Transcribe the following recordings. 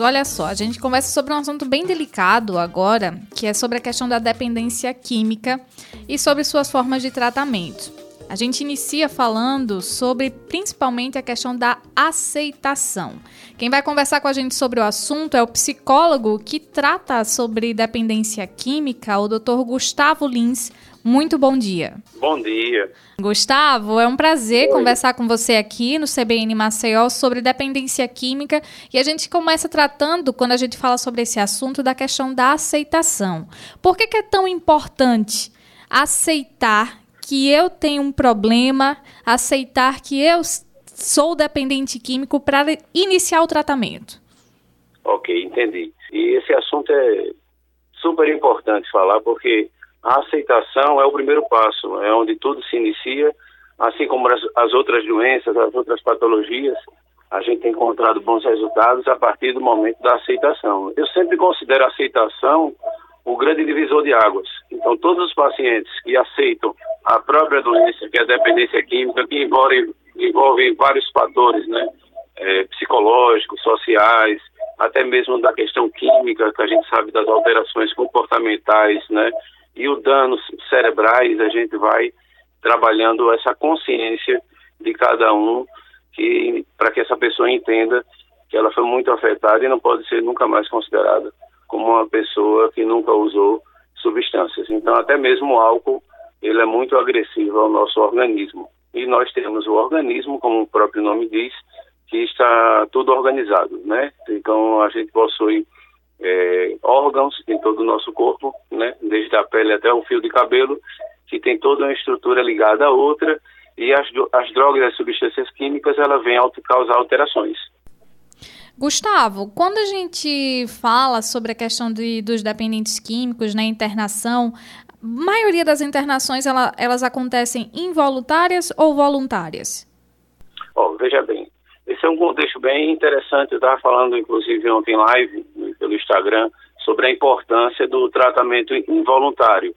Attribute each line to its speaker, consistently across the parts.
Speaker 1: Olha só, a gente conversa sobre um assunto bem delicado agora, que é sobre a questão da dependência química e sobre suas formas de tratamento. A gente inicia falando sobre principalmente a questão da aceitação. Quem vai conversar com a gente sobre o assunto é o psicólogo que trata sobre dependência química, o Dr. Gustavo Lins. Muito bom dia.
Speaker 2: Bom dia.
Speaker 1: Gustavo, é um prazer Oi. conversar com você aqui no CBN Maceió sobre dependência química e a gente começa tratando, quando a gente fala sobre esse assunto, da questão da aceitação. Por que, que é tão importante aceitar que eu tenho um problema, aceitar que eu sou dependente químico para iniciar o tratamento.
Speaker 2: Ok, entendi. E esse assunto é super importante falar porque a aceitação é o primeiro passo, é onde tudo se inicia, assim como as, as outras doenças, as outras patologias, a gente tem encontrado bons resultados a partir do momento da aceitação. Eu sempre considero a aceitação o grande divisor de águas. Então, todos os pacientes que aceitam a própria doença, que é a dependência química, que envolve, envolve vários fatores, né? É, psicológicos, sociais, até mesmo da questão química, que a gente sabe das alterações comportamentais, né? E o danos cerebrais, a gente vai trabalhando essa consciência de cada um, que para que essa pessoa entenda que ela foi muito afetada e não pode ser nunca mais considerada como uma pessoa que nunca usou substâncias. Então, até mesmo o álcool, ele é muito agressivo ao nosso organismo. E nós temos o organismo, como o próprio nome diz, que está tudo organizado, né? Então, a gente possui é, órgãos em todo o nosso corpo, né? Desde a pele até o fio de cabelo, que tem toda uma estrutura ligada a outra, e as, as drogas e as substâncias químicas, ela vêm a causar alterações.
Speaker 1: Gustavo, quando a gente fala sobre a questão de, dos dependentes químicos na internação, a maioria das internações ela, elas acontecem involuntárias ou voluntárias?
Speaker 2: Oh, veja bem, esse é um contexto bem interessante. Eu estava falando, inclusive, ontem em live né, pelo Instagram sobre a importância do tratamento involuntário.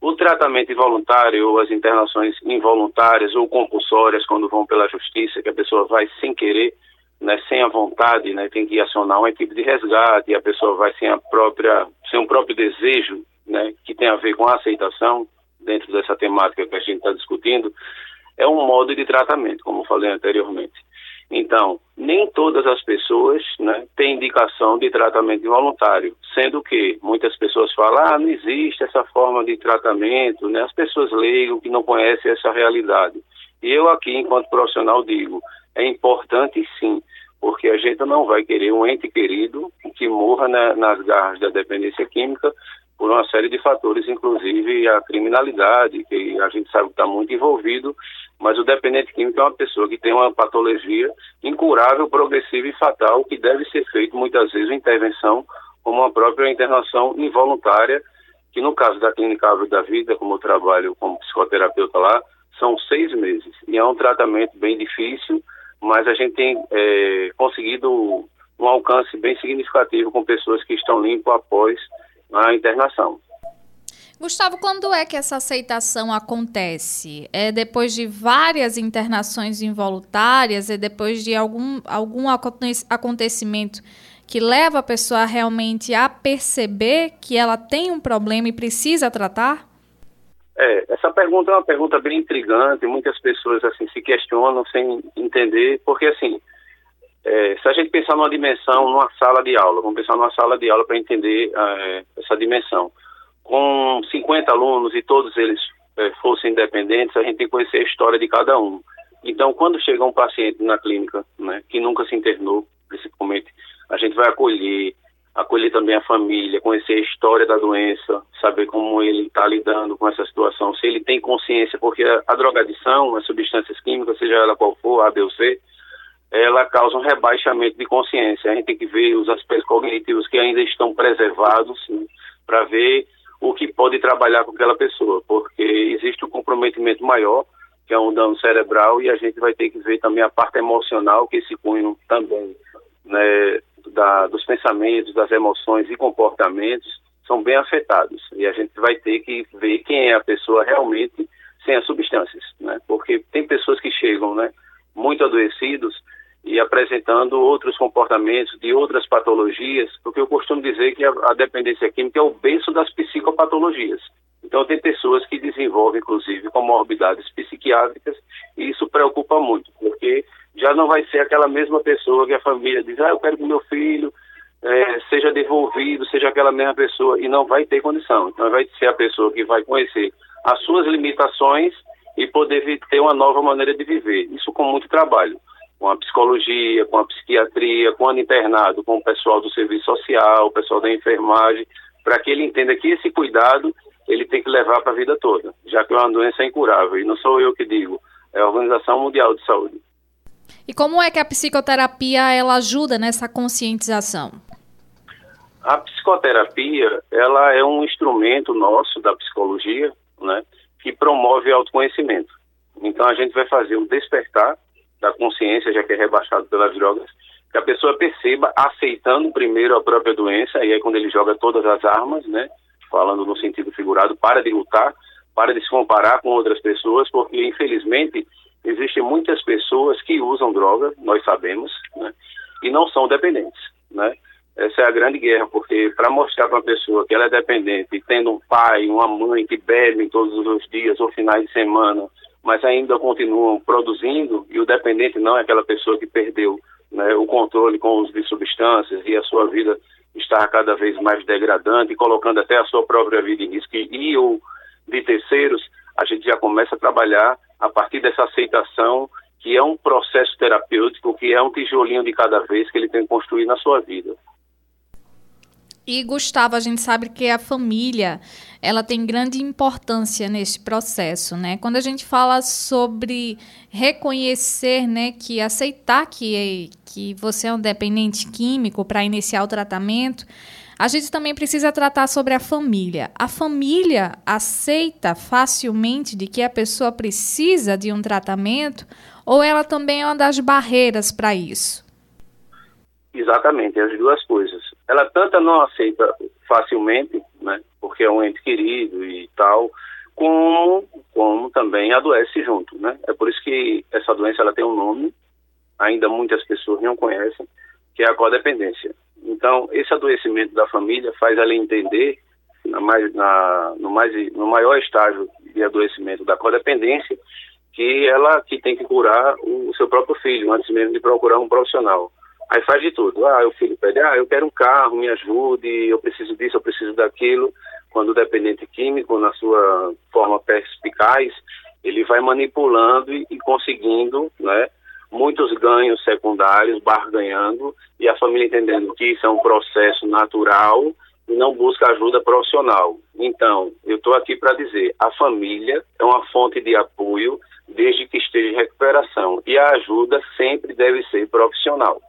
Speaker 2: O tratamento involuntário ou as internações involuntárias ou compulsórias, quando vão pela justiça, que a pessoa vai sem querer, né, sem a vontade, né, tem que acionar uma equipe de resgate e a pessoa vai sem a própria, sem um próprio desejo, né, que tem a ver com a aceitação dentro dessa temática que a gente está discutindo, é um modo de tratamento, como falei anteriormente. Então, nem todas as pessoas né, têm indicação de tratamento involuntário, sendo que muitas pessoas falam, ah, não existe essa forma de tratamento, né, as pessoas leigam que não conhecem essa realidade. E eu aqui, enquanto profissional, digo, é importante sim, porque a gente não vai querer um ente querido que morra na, nas garras da dependência química por uma série de fatores, inclusive a criminalidade, que a gente sabe que está muito envolvido, mas o dependente químico é uma pessoa que tem uma patologia incurável, progressiva e fatal, que deve ser feito muitas vezes uma intervenção como a própria internação involuntária, que no caso da Clínica Árvore da Vida, como eu trabalho como psicoterapeuta lá, são seis meses. E é um tratamento bem difícil, mas a gente tem é, conseguido um alcance bem significativo com pessoas que estão limpas após a internação.
Speaker 1: Gustavo, quando é que essa aceitação acontece? É depois de várias internações involuntárias? É depois de algum, algum acontecimento que leva a pessoa realmente a perceber que ela tem um problema e precisa tratar?
Speaker 2: É, essa pergunta é uma pergunta bem intrigante, muitas pessoas assim se questionam sem entender, porque assim, é, se a gente pensar numa dimensão, numa sala de aula, vamos pensar numa sala de aula para entender é, essa dimensão. Com 50 alunos e todos eles é, fossem independentes, a gente tem que conhecer a história de cada um. Então, quando chega um paciente na clínica, né, que nunca se internou, principalmente, a gente vai acolher, acolher também a família, conhecer a história da doença, saber como ele está lidando com essa situação, se ele tem consciência, porque a, a drogadição, as substâncias químicas, seja ela qual for, A, B ou C, ela causa um rebaixamento de consciência. A gente tem que ver os aspectos cognitivos que ainda estão preservados para ver o que pode trabalhar com aquela pessoa, porque existe um comprometimento maior, que é um dano cerebral, e a gente vai ter que ver também a parte emocional, que esse cunho também né, da, dos pensamentos, das emoções e comportamentos são bem afetados. E a gente vai ter que ver quem é a pessoa realmente sem as substâncias, né? Porque tem pessoas que chegam, né, muito adoecidos e apresentando outros comportamentos de outras patologias, porque eu costumo dizer que a, a dependência química é o berço das psicopatologias. Então, tem pessoas que desenvolvem, inclusive, comorbidades psiquiátricas, e isso preocupa muito, porque já não vai ser aquela mesma pessoa que a família diz, ah, eu quero que meu filho é, seja devolvido, seja aquela mesma pessoa, e não vai ter condição. Então, vai ser a pessoa que vai conhecer as suas limitações e poder ter uma nova maneira de viver. Isso com muito trabalho, com a psicologia, com a psiquiatria, com o internado, com o pessoal do serviço social, o pessoal da enfermagem, para que ele entenda que esse cuidado ele tem que levar para a vida toda, já que é uma doença incurável. E não sou eu que digo, é a Organização Mundial de Saúde.
Speaker 1: E como é que a psicoterapia ela ajuda nessa conscientização?
Speaker 2: A psicoterapia ela é um instrumento nosso da psicologia, né, que promove autoconhecimento. Então a gente vai fazer o despertar da consciência, já que é rebaixado pelas drogas, que a pessoa perceba aceitando primeiro a própria doença, e aí quando ele joga todas as armas, né, falando no sentido figurado, para de lutar, para de se comparar com outras pessoas, porque infelizmente existem muitas pessoas que usam droga, nós sabemos, né, e não são dependentes, né? Essa é a grande guerra, porque para mostrar para uma pessoa que ela é dependente, tendo um pai, uma mãe que bebem todos os dias ou finais de semana, mas ainda continuam produzindo, e o dependente não é aquela pessoa que perdeu né, o controle com o uso de substâncias e a sua vida está cada vez mais degradante, colocando até a sua própria vida em risco e ou de terceiros, a gente já começa a trabalhar a partir dessa aceitação que é um processo terapêutico, que é um tijolinho de cada vez que ele tem que construir na sua vida.
Speaker 1: E Gustavo, a gente sabe que a família, ela tem grande importância nesse processo, né? Quando a gente fala sobre reconhecer, né, que aceitar que que você é um dependente químico para iniciar o tratamento, a gente também precisa tratar sobre a família. A família aceita facilmente de que a pessoa precisa de um tratamento ou ela também é uma das barreiras para isso?
Speaker 2: Exatamente, as duas coisas. Ela tanto não aceita facilmente, né, porque é um ente querido e tal, como, como também adoece junto, né? É por isso que essa doença ela tem um nome, ainda muitas pessoas não conhecem, que é a codependência. Então, esse adoecimento da família faz ela entender, na mais, na, no, mais, no maior estágio de adoecimento da codependência, que ela que tem que curar o seu próprio filho, antes mesmo de procurar um profissional. Aí faz de tudo. Ah, o filho pede, ah, eu quero um carro, me ajude, eu preciso disso, eu preciso daquilo. Quando o dependente químico, na sua forma perspicaz, ele vai manipulando e, e conseguindo, né, muitos ganhos secundários, barganhando, e a família entendendo que isso é um processo natural e não busca ajuda profissional. Então, eu estou aqui para dizer, a família é uma fonte de apoio desde que esteja em recuperação, e a ajuda sempre deve ser profissional.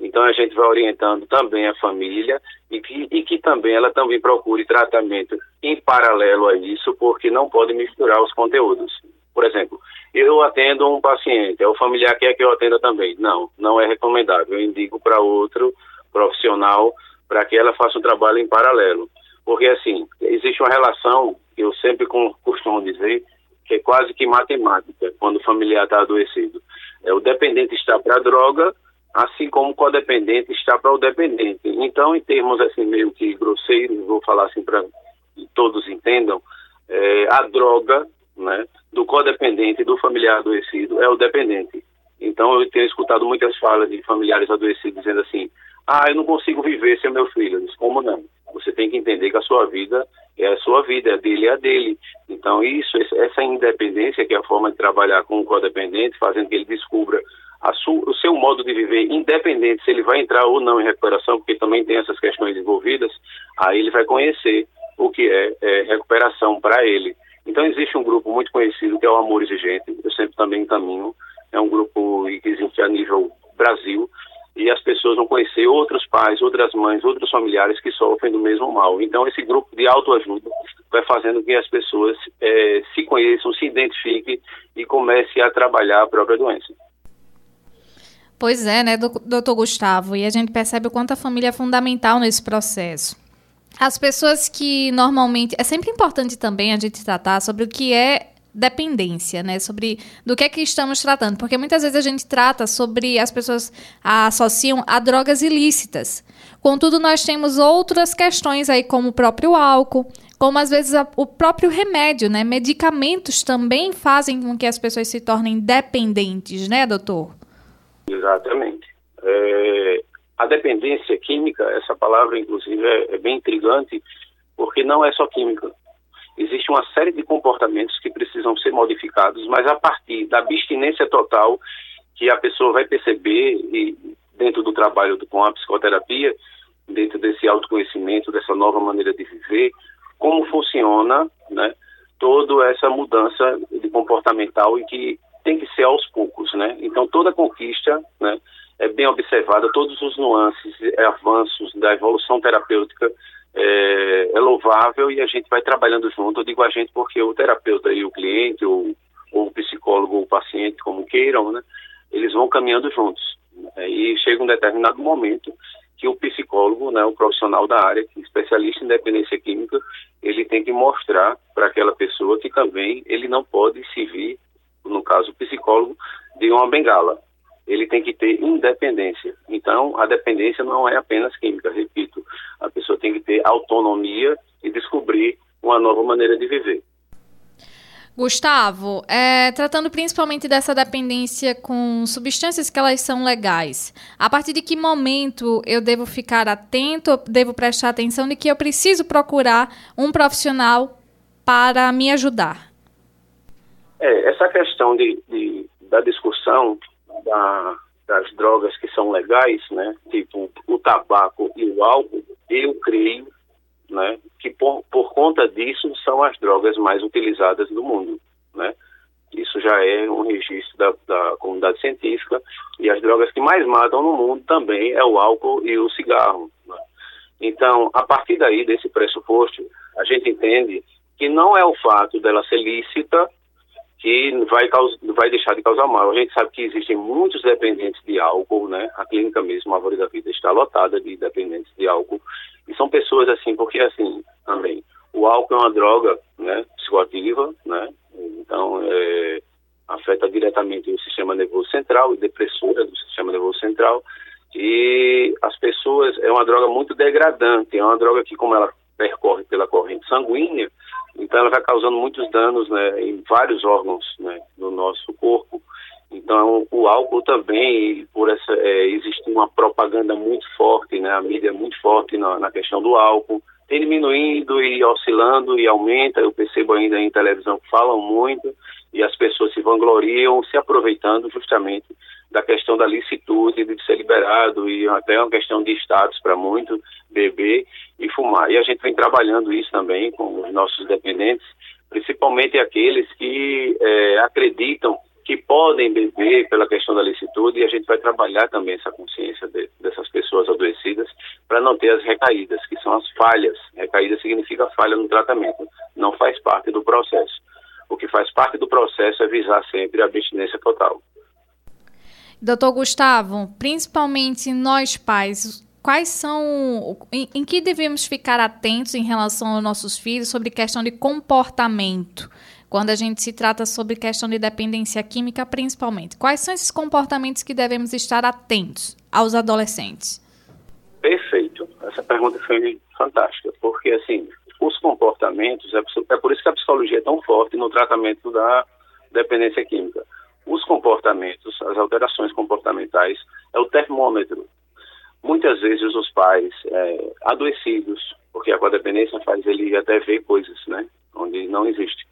Speaker 2: Então a gente vai orientando também a família e que, e que também ela também procure tratamento em paralelo a isso, porque não pode misturar os conteúdos. Por exemplo, eu atendo um paciente, é o familiar quer que eu atenda também. Não, não é recomendável. Eu indico para outro profissional para que ela faça um trabalho em paralelo. Porque, assim, existe uma relação, eu sempre costumo dizer, que é quase que matemática, quando o familiar está adoecido. É, o dependente está para a droga, assim como o codependente está para o dependente. Então, em termos assim meio que grosseiros, vou falar assim para que todos entendam, é, a droga né, do codependente do familiar adoecido é o dependente. Então, eu tenho escutado muitas falas de familiares adoecidos dizendo assim: ah, eu não consigo viver sem meu filho. Eu disse, como não? Você tem que entender que a sua vida é a sua vida, a dele é a dele. Então, isso, essa independência, que é a forma de trabalhar com o codependente, fazendo que ele descubra o seu modo de viver, independente se ele vai entrar ou não em recuperação, porque também tem essas questões envolvidas, aí ele vai conhecer o que é, é recuperação para ele. Então existe um grupo muito conhecido que é o Amor Exigente, eu sempre também encaminho, é um grupo que existe a nível Brasil, e as pessoas vão conhecer outros pais, outras mães, outros familiares que sofrem do mesmo mal. Então esse grupo de autoajuda vai fazendo que as pessoas é, se conheçam, se identifiquem e comecem a trabalhar a própria doença.
Speaker 1: Pois é, né, doutor Gustavo? E a gente percebe o quanto a família é fundamental nesse processo. As pessoas que normalmente. É sempre importante também a gente tratar sobre o que é dependência, né? Sobre do que é que estamos tratando. Porque muitas vezes a gente trata sobre as pessoas associam a drogas ilícitas. Contudo, nós temos outras questões aí, como o próprio álcool, como às vezes a, o próprio remédio, né? Medicamentos também fazem com que as pessoas se tornem dependentes, né, doutor?
Speaker 2: Exatamente. É, a dependência química, essa palavra, inclusive, é, é bem intrigante, porque não é só química existe uma série de comportamentos que precisam ser modificados, mas a partir da abstinência total que a pessoa vai perceber e dentro do trabalho com a psicoterapia, dentro desse autoconhecimento, dessa nova maneira de viver, como funciona, né, toda essa mudança de comportamental e que tem que ser aos poucos, né? Então toda conquista, né, é bem observada, todos os nuances, avanços da evolução terapêutica é, é, louvável e a gente vai trabalhando junto. Eu digo a gente porque o terapeuta e o cliente, ou, ou o psicólogo ou o paciente, como queiram, né, eles vão caminhando juntos. É, e chega um determinado momento que o psicólogo, né, o profissional da área, é especialista em dependência química, ele tem que mostrar para aquela pessoa que também ele não pode se vir, no caso o psicólogo, de uma bengala ele tem que ter independência. Então, a dependência não é apenas química, repito. A pessoa tem que ter autonomia e descobrir uma nova maneira de viver.
Speaker 1: Gustavo, é, tratando principalmente dessa dependência com substâncias que elas são legais, a partir de que momento eu devo ficar atento, devo prestar atenção de que eu preciso procurar um profissional para me ajudar?
Speaker 2: É, essa questão de, de da discussão da, das drogas que são legais, né, tipo o tabaco e o álcool, eu creio né, que por, por conta disso são as drogas mais utilizadas no mundo. Né? Isso já é um registro da, da comunidade científica e as drogas que mais matam no mundo também é o álcool e o cigarro. Né? Então, a partir daí, desse pressuposto, a gente entende que não é o fato dela ser lícita que vai, vai deixar de causar mal. A gente sabe que existem muitos dependentes de álcool, né? A clínica mesmo, a Árvore da Vida, está lotada de dependentes de álcool. E são pessoas assim, porque assim, também, o álcool é uma droga, né? Psicoativa, né? Então, é, afeta diretamente o sistema nervoso central e depressora do sistema nervoso central. E as pessoas, é uma droga muito degradante, é uma droga que, como ela percorre pela corrente sanguínea, então ela vai causando muitos danos né, em vários órgãos né, do nosso corpo. Então o álcool também, por essa é, existe uma propaganda muito forte, né, a mídia é muito forte na, na questão do álcool, tem diminuindo e oscilando e aumenta. Eu percebo ainda em televisão que falam muito e as pessoas se vangloriam, se aproveitando justamente da questão da licitude de ser liberado e até uma questão de status para muito beber e fumar. E a gente vem trabalhando isso também com os nossos dependentes, principalmente aqueles que é, acreditam que podem beber pela questão da licitude e a gente vai trabalhar também essa consciência de, dessas pessoas adoecidas para não ter as recaídas, que são as falhas. Recaída significa falha no tratamento, não faz parte do processo. O que faz parte do processo é visar sempre a abstinência total.
Speaker 1: Doutor Gustavo, principalmente nós pais, quais são. Em, em, que devemos ficar atentos em relação aos nossos filhos sobre questão de comportamento? Quando a gente se trata sobre questão de dependência química, principalmente. Quais são esses comportamentos que devemos estar atentos aos adolescentes?
Speaker 2: Perfeito. Essa pergunta foi fantástica, porque assim, os comportamentos, é, por isso que a psicologia é tão forte no tratamento da dependência química os comportamentos, as alterações comportamentais, é o termômetro. Muitas vezes os pais é, adoecidos, porque a codependência faz ele até ver coisas, né, onde não existe.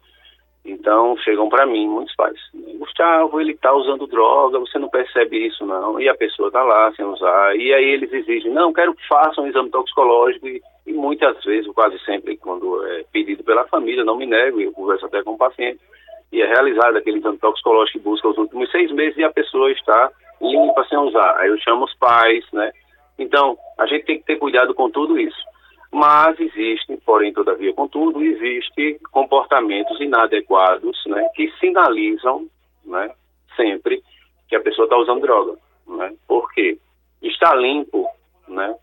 Speaker 2: Então chegam para mim muitos pais, Gustavo, ele está usando droga, você não percebe isso não, e a pessoa está lá sem usar, e aí eles exigem, não, quero que façam um exame toxicológico, e, e muitas vezes, quase sempre, quando é pedido pela família, não me nego, eu converso até com o paciente, e é realizado aquele exame toxicológico que busca os últimos seis meses e a pessoa está limpa sem usar. Aí eu chamo os pais, né? Então, a gente tem que ter cuidado com tudo isso. Mas existem, porém, todavia, contudo, existem comportamentos inadequados, né? Que sinalizam, né? Sempre que a pessoa está usando droga, né? Por quê? Estar limpo, né?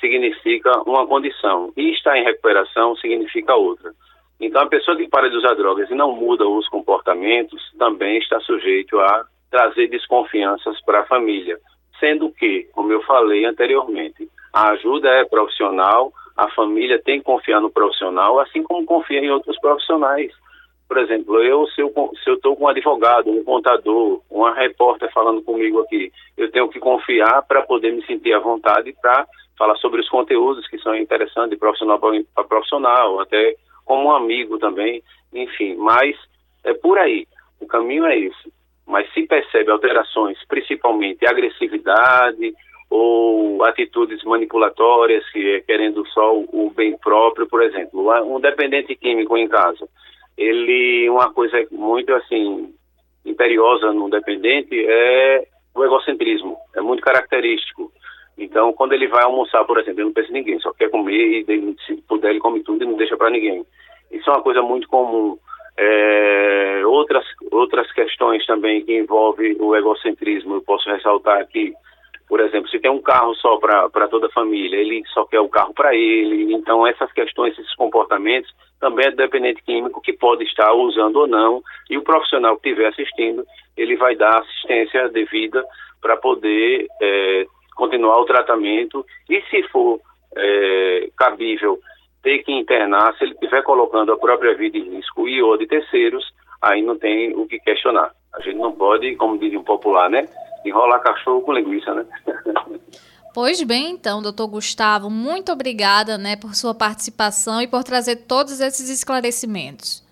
Speaker 2: Significa uma condição e estar em recuperação significa outra. Então, a pessoa que para de usar drogas e não muda os comportamentos também está sujeito a trazer desconfianças para a família. Sendo que, como eu falei anteriormente, a ajuda é profissional, a família tem que confiar no profissional, assim como confia em outros profissionais. Por exemplo, eu, se eu estou com um advogado, um contador, uma repórter falando comigo aqui, eu tenho que confiar para poder me sentir à vontade para falar sobre os conteúdos que são interessantes de profissional para profissional, até como um amigo também, enfim. Mas é por aí, o caminho é esse. Mas se percebe alterações, principalmente agressividade ou atitudes manipulatórias, que é querendo só o bem próprio, por exemplo, um dependente químico em casa ele uma coisa muito assim imperiosa no dependente é o egocentrismo, é muito característico. Então, quando ele vai almoçar, por exemplo, ele não pensa em ninguém, só quer comer e se puder ele come tudo e não deixa para ninguém. Isso é uma coisa muito comum. É, outras outras questões também que envolvem o egocentrismo, eu posso ressaltar aqui por exemplo, se tem um carro só para toda a família, ele só quer o carro para ele. Então, essas questões, esses comportamentos, também é dependente químico que pode estar usando ou não. E o profissional que estiver assistindo, ele vai dar assistência devida para poder é, continuar o tratamento. E se for é, cabível ter que internar, se ele estiver colocando a própria vida em risco e ou de terceiros, aí não tem o que questionar. A gente não pode, como diz o popular, né? enrolar cachorro com linguiça, né?
Speaker 1: Pois bem, então, doutor Gustavo, muito obrigada né, por sua participação e por trazer todos esses esclarecimentos.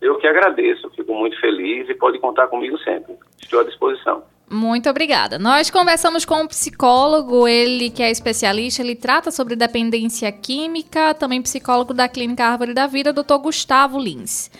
Speaker 2: Eu que agradeço, fico muito feliz e pode contar comigo sempre. Estou à disposição.
Speaker 1: Muito obrigada. Nós conversamos com um psicólogo, ele que é especialista, ele trata sobre dependência química, também psicólogo da Clínica Árvore da Vida, doutor Gustavo Lins.